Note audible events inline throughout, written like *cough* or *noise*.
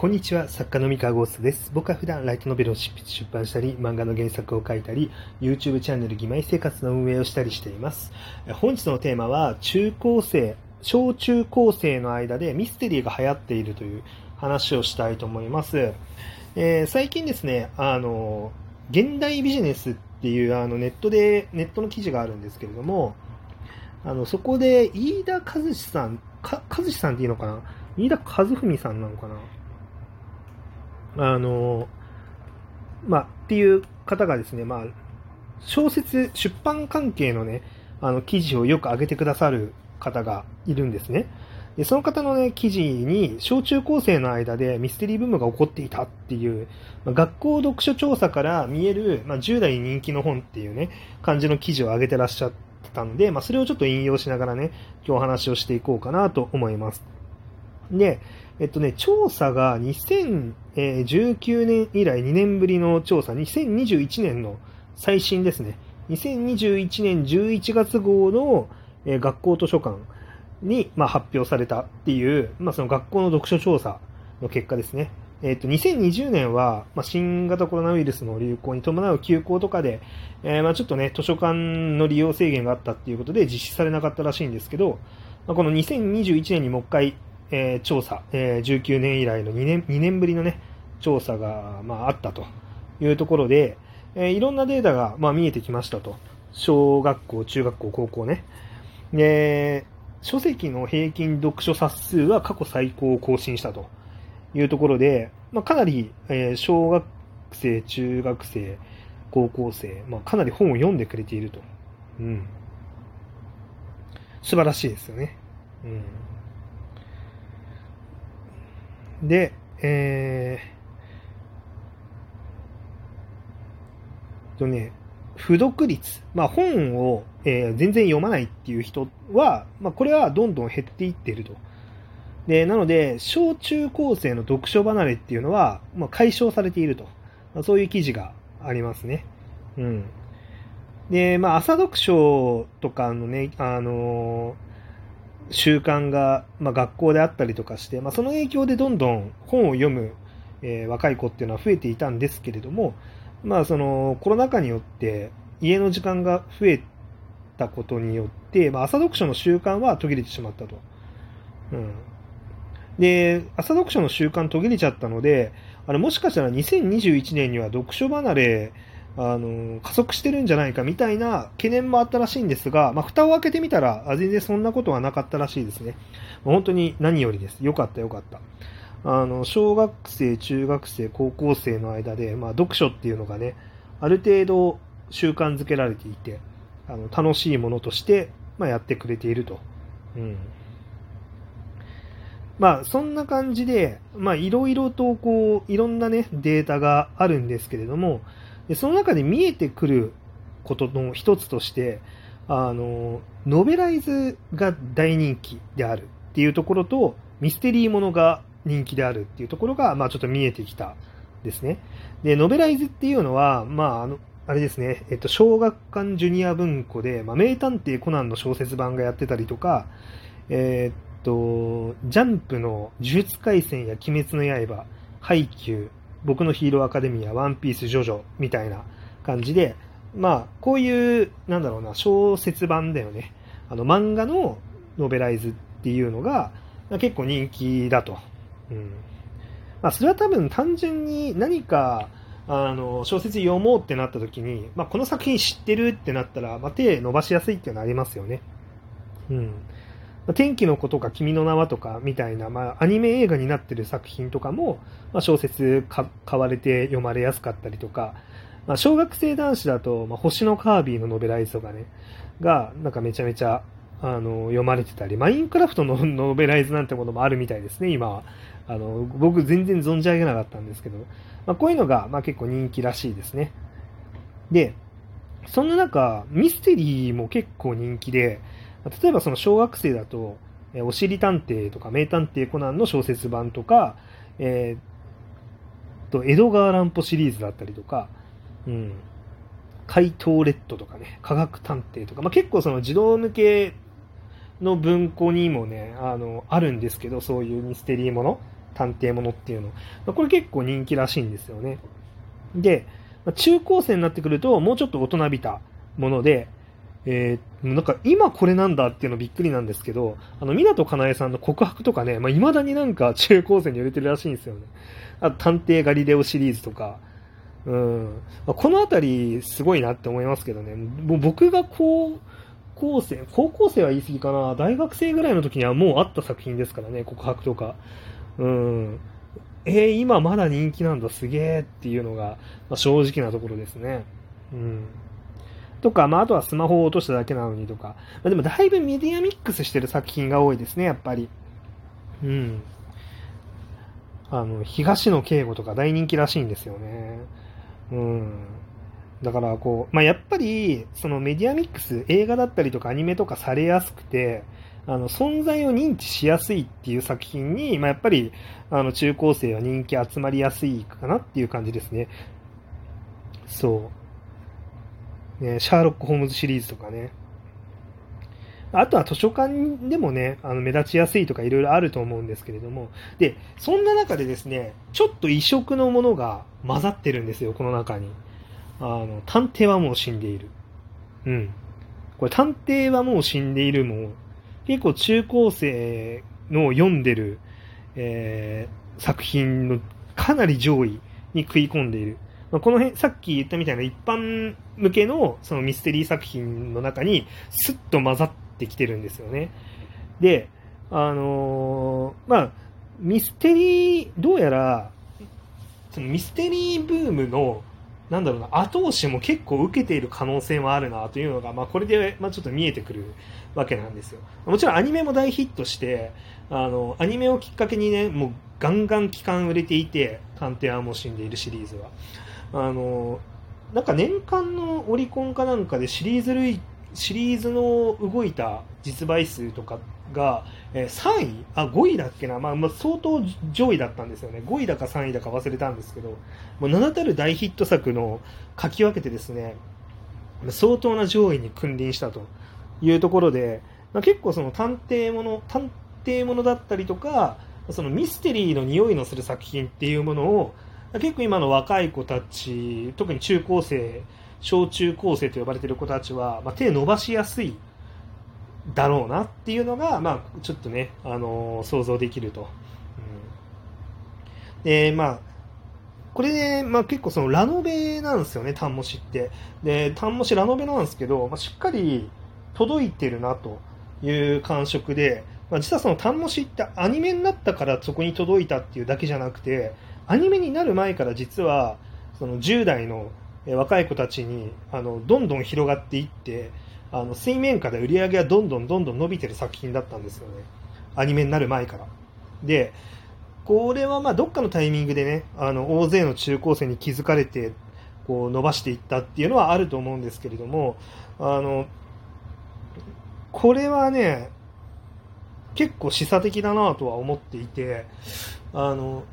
こんにちは、作家の三河ゴーストです。僕は普段ライトノベルを執筆出版したり、漫画の原作を書いたり、YouTube チャンネル義妹生活の運営をしたりしています。本日のテーマは、中高生、小中高生の間でミステリーが流行っているという話をしたいと思います。えー、最近ですね、あの、現代ビジネスっていうあのネットで、ネットの記事があるんですけれども、あの、そこで飯田和志さん、か、和志さんっていいのかな？飯田和文さんなのかな？あの、まあ、っていう方がですね、まあ、小説、出版関係のね、あの、記事をよく上げてくださる方がいるんですね。でその方のね、記事に、小中高生の間でミステリーブームが起こっていたっていう、まあ、学校読書調査から見える、まあ、10代に人気の本っていうね、感じの記事を上げてらっしゃったので、まあ、それをちょっと引用しながらね、今日お話をしていこうかなと思います。で、えっとね、調査が2019年以来2年ぶりの調査、2021年の最新ですね。2021年11月号の、学校図書館に、まあ、発表されたっていう、まあ、その学校の読書調査の結果ですね。えっと、2020年は、まあ、新型コロナウイルスの流行に伴う休校とかで、えー、まあ、ちょっとね、図書館の利用制限があったっていうことで実施されなかったらしいんですけど、まあ、この2021年にもう一回、えー、調査、えー、19年以来の2年 ,2 年ぶりの、ね、調査が、まあ、あったというところで、えー、いろんなデータが、まあ、見えてきましたと。小学校、中学校、高校ね。で、書籍の平均読書冊数は過去最高を更新したというところで、まあ、かなり、え、小学生、中学生、高校生、まあ、かなり本を読んでくれていると。うん。素晴らしいですよね。うん。で、えー、とね、付読率、まあ、本を、えー、全然読まないっていう人は、まあ、これはどんどん減っていってると。で、なので、小中高生の読書離れっていうのは、まあ、解消されていると。まあ、そういう記事がありますね。うん。で、まあ、朝読書とかのね、あのー習慣が、まあ、学校であったりとかして、まあ、その影響でどんどん本を読む、えー、若い子っていうのは増えていたんですけれども、まあ、そのコロナ禍によって家の時間が増えたことによって、まあ、朝読書の習慣は途切れてしまったと。うん、で、朝読書の習慣途切れちゃったので、あれもしかしたら2021年には読書離れあの、加速してるんじゃないかみたいな懸念もあったらしいんですが、まあ、蓋を開けてみたら、全然そんなことはなかったらしいですね。本当に何よりです。よかったよかった。あの、小学生、中学生、高校生の間で、まあ、読書っていうのがね、ある程度習慣づけられていて、あの、楽しいものとして、まあ、やってくれていると。うん。まあ、そんな感じで、まあ、いろいろと、こう、いろんなね、データがあるんですけれども、でその中で見えてくることの一つとして、あの、ノベライズが大人気であるっていうところと、ミステリーものが人気であるっていうところが、まあちょっと見えてきたですね。で、ノベライズっていうのは、まああの、あれですね、えっと、小学館ジュニア文庫で、まあ、名探偵コナンの小説版がやってたりとか、え、っと、ジャンプの呪術廻戦や鬼滅の刃、ハイキュー、僕のヒーローアカデミア、ワンピース、ジョジョみたいな感じで、まあ、こういう、なんだろうな、小説版だよね。あの、漫画のノベライズっていうのが、結構人気だと。うん。まあ、それは多分単純に何か、あの、小説読もうってなった時に、まあ、この作品知ってるってなったら、まあ、手伸ばしやすいっていうのはありますよね。うん。天気の子とか君の名はとかみたいな、まあ、アニメ映画になってる作品とかも、まあ、小説買われて読まれやすかったりとか、まあ、小学生男子だと、まあ、星のカービィのノベライズとかね、が、なんかめちゃめちゃ、あの、読まれてたり、マインクラフトの *laughs* ノベライズなんてものもあるみたいですね、今あの、僕全然存じ上げなかったんですけど、まあ、こういうのが、まあ、結構人気らしいですね。で、そんな中、ミステリーも結構人気で、例えばその小学生だと、えおしり探偵とか名探偵コナンの小説版とか、えー、と、江戸川乱歩シリーズだったりとか、うん、怪盗レッドとかね、科学探偵とか、まあ、結構その児童向けの文庫にもね、あの、あるんですけど、そういうミステリーもの。探偵ものっていうの。まあ、これ結構人気らしいんですよね。で、まあ、中高生になってくると、もうちょっと大人びたもので、えー、なんか今これなんだっていうのびっくりなんですけど、あの、湊かなえさんの告白とかね、まあ、未だになんか *laughs* 中高生に売れてるらしいんですよね。あと、探偵ガリレオシリーズとか、うん。まあ、このあたり、すごいなって思いますけどね。もう僕が高校生、高校生は言い過ぎかな。大学生ぐらいの時にはもうあった作品ですからね、告白とか。うん。えー、今まだ人気なんだ、すげえっていうのが、まあ、正直なところですね。うん。とか、まあ、あとはスマホを落としただけなのにとか。まあ、でもだいぶメディアミックスしてる作品が多いですね、やっぱり。うん。あの、東野圭吾とか大人気らしいんですよね。うん。だからこう、まあ、やっぱり、そのメディアミックス、映画だったりとかアニメとかされやすくて、あの、存在を認知しやすいっていう作品に、まあ、やっぱり、あの、中高生は人気集まりやすいかなっていう感じですね。そう。ね、シャーロック・ホームズシリーズとかね。あとは図書館でもね、あの目立ちやすいとかいろいろあると思うんですけれども、で、そんな中でですね、ちょっと異色のものが混ざってるんですよ、この中に。あの、探偵はもう死んでいる。うん。これ、探偵はもう死んでいるも、結構中高生の読んでる、えー、作品のかなり上位に食い込んでいる。まあ、この辺、さっき言ったみたいな一般向けのそのミステリー作品の中にスッと混ざってきてるんですよね。で、あのー、まあ、ミステリー、どうやら、そのミステリーブームの、なんだろうな、後押しも結構受けている可能性もあるなというのが、まあ、これで、まあ、ちょっと見えてくるわけなんですよ。もちろんアニメも大ヒットして、あの、アニメをきっかけにね、もうガンガン期間売れていて、探偵はもう死んでいるシリーズは。あの、なんか年間のオリコンかなんかでシリーズ類、シリーズの動いた実売数とかが、えー、3位？あ、5位だっけな、まあ、まあ、相当上位だったんですよね。5位だか3位だか忘れたんですけど、もう名だたる大ヒット作の書き分けてですね、相当な上位に君臨したというところで、まあ、結構その探偵もの、探偵ものだったりとか、そのミステリーの匂いのする作品っていうものを、結構今の若い子たち、特に中高生、小中高生と呼ばれている子たちは、まあ、手伸ばしやすいだろうなっていうのが、まあ、ちょっとね、あのー、想像できると。うん、で、まあ、これで、まあ、結構そのラノベなんですよね、タンモシって。で、タンモシラノベなんですけど、まあ、しっかり届いてるなという感触で、まあ、実はそのタンモシってアニメになったからそこに届いたっていうだけじゃなくて、アニメになる前から実はその10代の若い子たちにあのどんどん広がっていってあの水面下で売り上げがどんどんどんどん伸びてる作品だったんですよね。アニメになる前から。でこれはまあどっかのタイミングでねあの大勢の中高生に気づかれてこう伸ばしていったっていうのはあると思うんですけれどもあのこれはね結構示唆的だなとは思っていてあの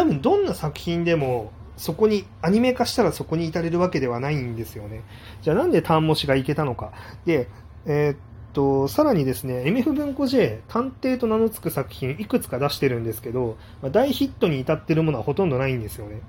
多分どんな作品でもそこに、アニメ化したらそこに至れるわけではないんですよね。じゃあなんで単模詞がいけたのか。で、えー、っと、さらにですね、MF 文庫 J、探偵と名の付く作品いくつか出してるんですけど、まあ、大ヒットに至ってるものはほとんどないんですよね。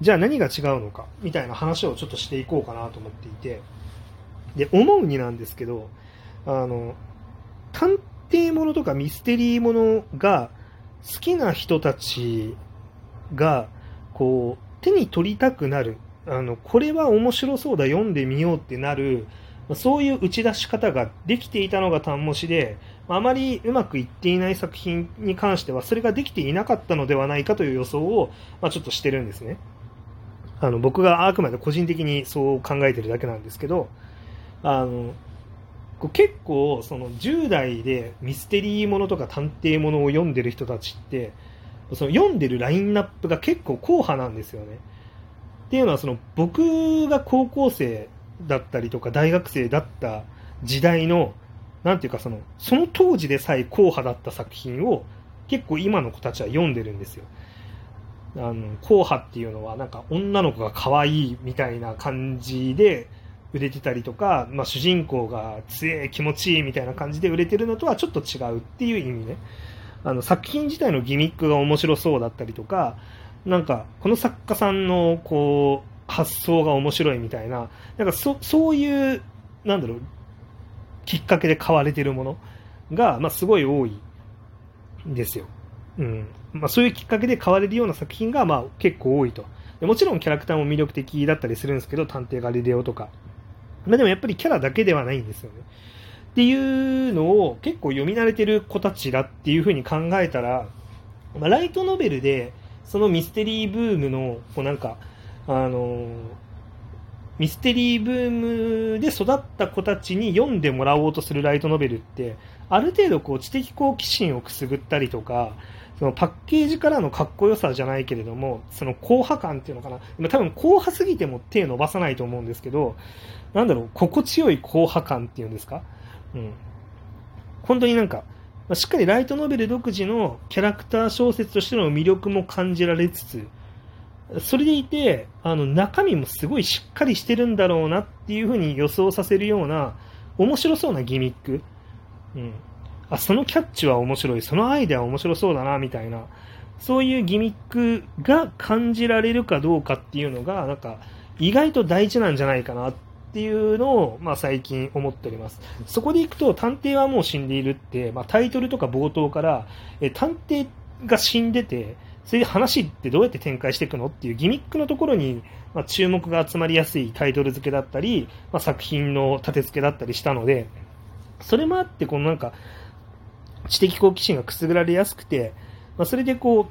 じゃあ何が違うのか、みたいな話をちょっとしていこうかなと思っていて、で、思うになんですけど、あの、探偵ものとかミステリーものが好きな人たちが、こう、手に取りたくなる、あの、これは面白そうだ、読んでみようってなる、そういう打ち出し方ができていたのが単模詞で、あまりうまくいっていない作品に関しては、それができていなかったのではないかという予想を、まあ、ちょっとしてるんですね。あの、僕があくまで個人的にそう考えてるだけなんですけど、あの、結構、その10代でミステリーものとか探偵ものを読んでる人たちって、その読んでるラインナップが結構硬派なんですよね。っていうのはその僕が高校生だったりとか大学生だった時代のなんていうかそのその当時でさえ硬派だった作品を結構今の子たちは読んでるんですよ。あの硬派っていうのはなんか女の子が可愛いみたいな感じで売れてたりとか、まあ、主人公が強い気持ちいいみたいな感じで売れてるのとはちょっと違うっていう意味ね。あの作品自体のギミックが面白そうだったりとか、なんか、この作家さんの、こう、発想が面白いみたいな、なんかそそういう、なんだろう、きっかけで買われてるものが、まあ、すごい多いんですよ。うんまあ、そういうきっかけで買われるような作品が、まあ、結構多いとで。もちろんキャラクターも魅力的だったりするんですけど、探偵ガリレオとか。まあ、でもやっぱりキャラだけではないんですよね。っていうのを結構読み慣れてる子たちだっていうふうに考えたら、まあ、ライトノベルでそのミステリーブームのこうなんか、あのミステリーブームで育った子たちに読んでもらおうとするライトノベルってある程度こう知的好奇心をくすぐったりとかそのパッケージからのかっこよさじゃないけれどもその硬派感っていうのかな多分硬派すぎても手伸ばさないと思うんですけどなんだろう心地よい硬派感っていうんですか？うん。本当になんか、しっかりライトノベル独自のキャラクター小説としての魅力も感じられつつ、それでいて、あの、中身もすごいしっかりしてるんだろうなっていうふうに予想させるような、面白そうなギミック。うん。あ、そのキャッチは面白い、そのアイデアは面白そうだな、みたいな、そういうギミックが感じられるかどうかっていうのが、なんか、意外と大事なんじゃないかなっていうのを、まあ、最近思っております。そこでいくと、探偵はもう死んでいるって、まあ、タイトルとか冒頭から、え探偵が死んでて、それで話ってどうやって展開していくのっていうギミックのところに、まあ、注目が集まりやすいタイトル付けだったり、まあ、作品の立て付けだったりしたので、それもあって、このなんか、知的好奇心がくすぐられやすくて、まあ、それでこ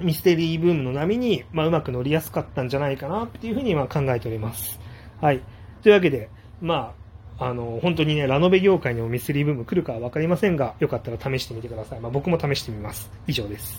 う、ミステリーブームの波に、まあ、うまく乗りやすかったんじゃないかなっていうふうにま考えております。はい。というわけで、まあ、あの、本当にね、ラノベ業界にもミステリーブーム来るかは分かりませんが、よかったら試してみてください。まあ、僕も試してみます。以上です。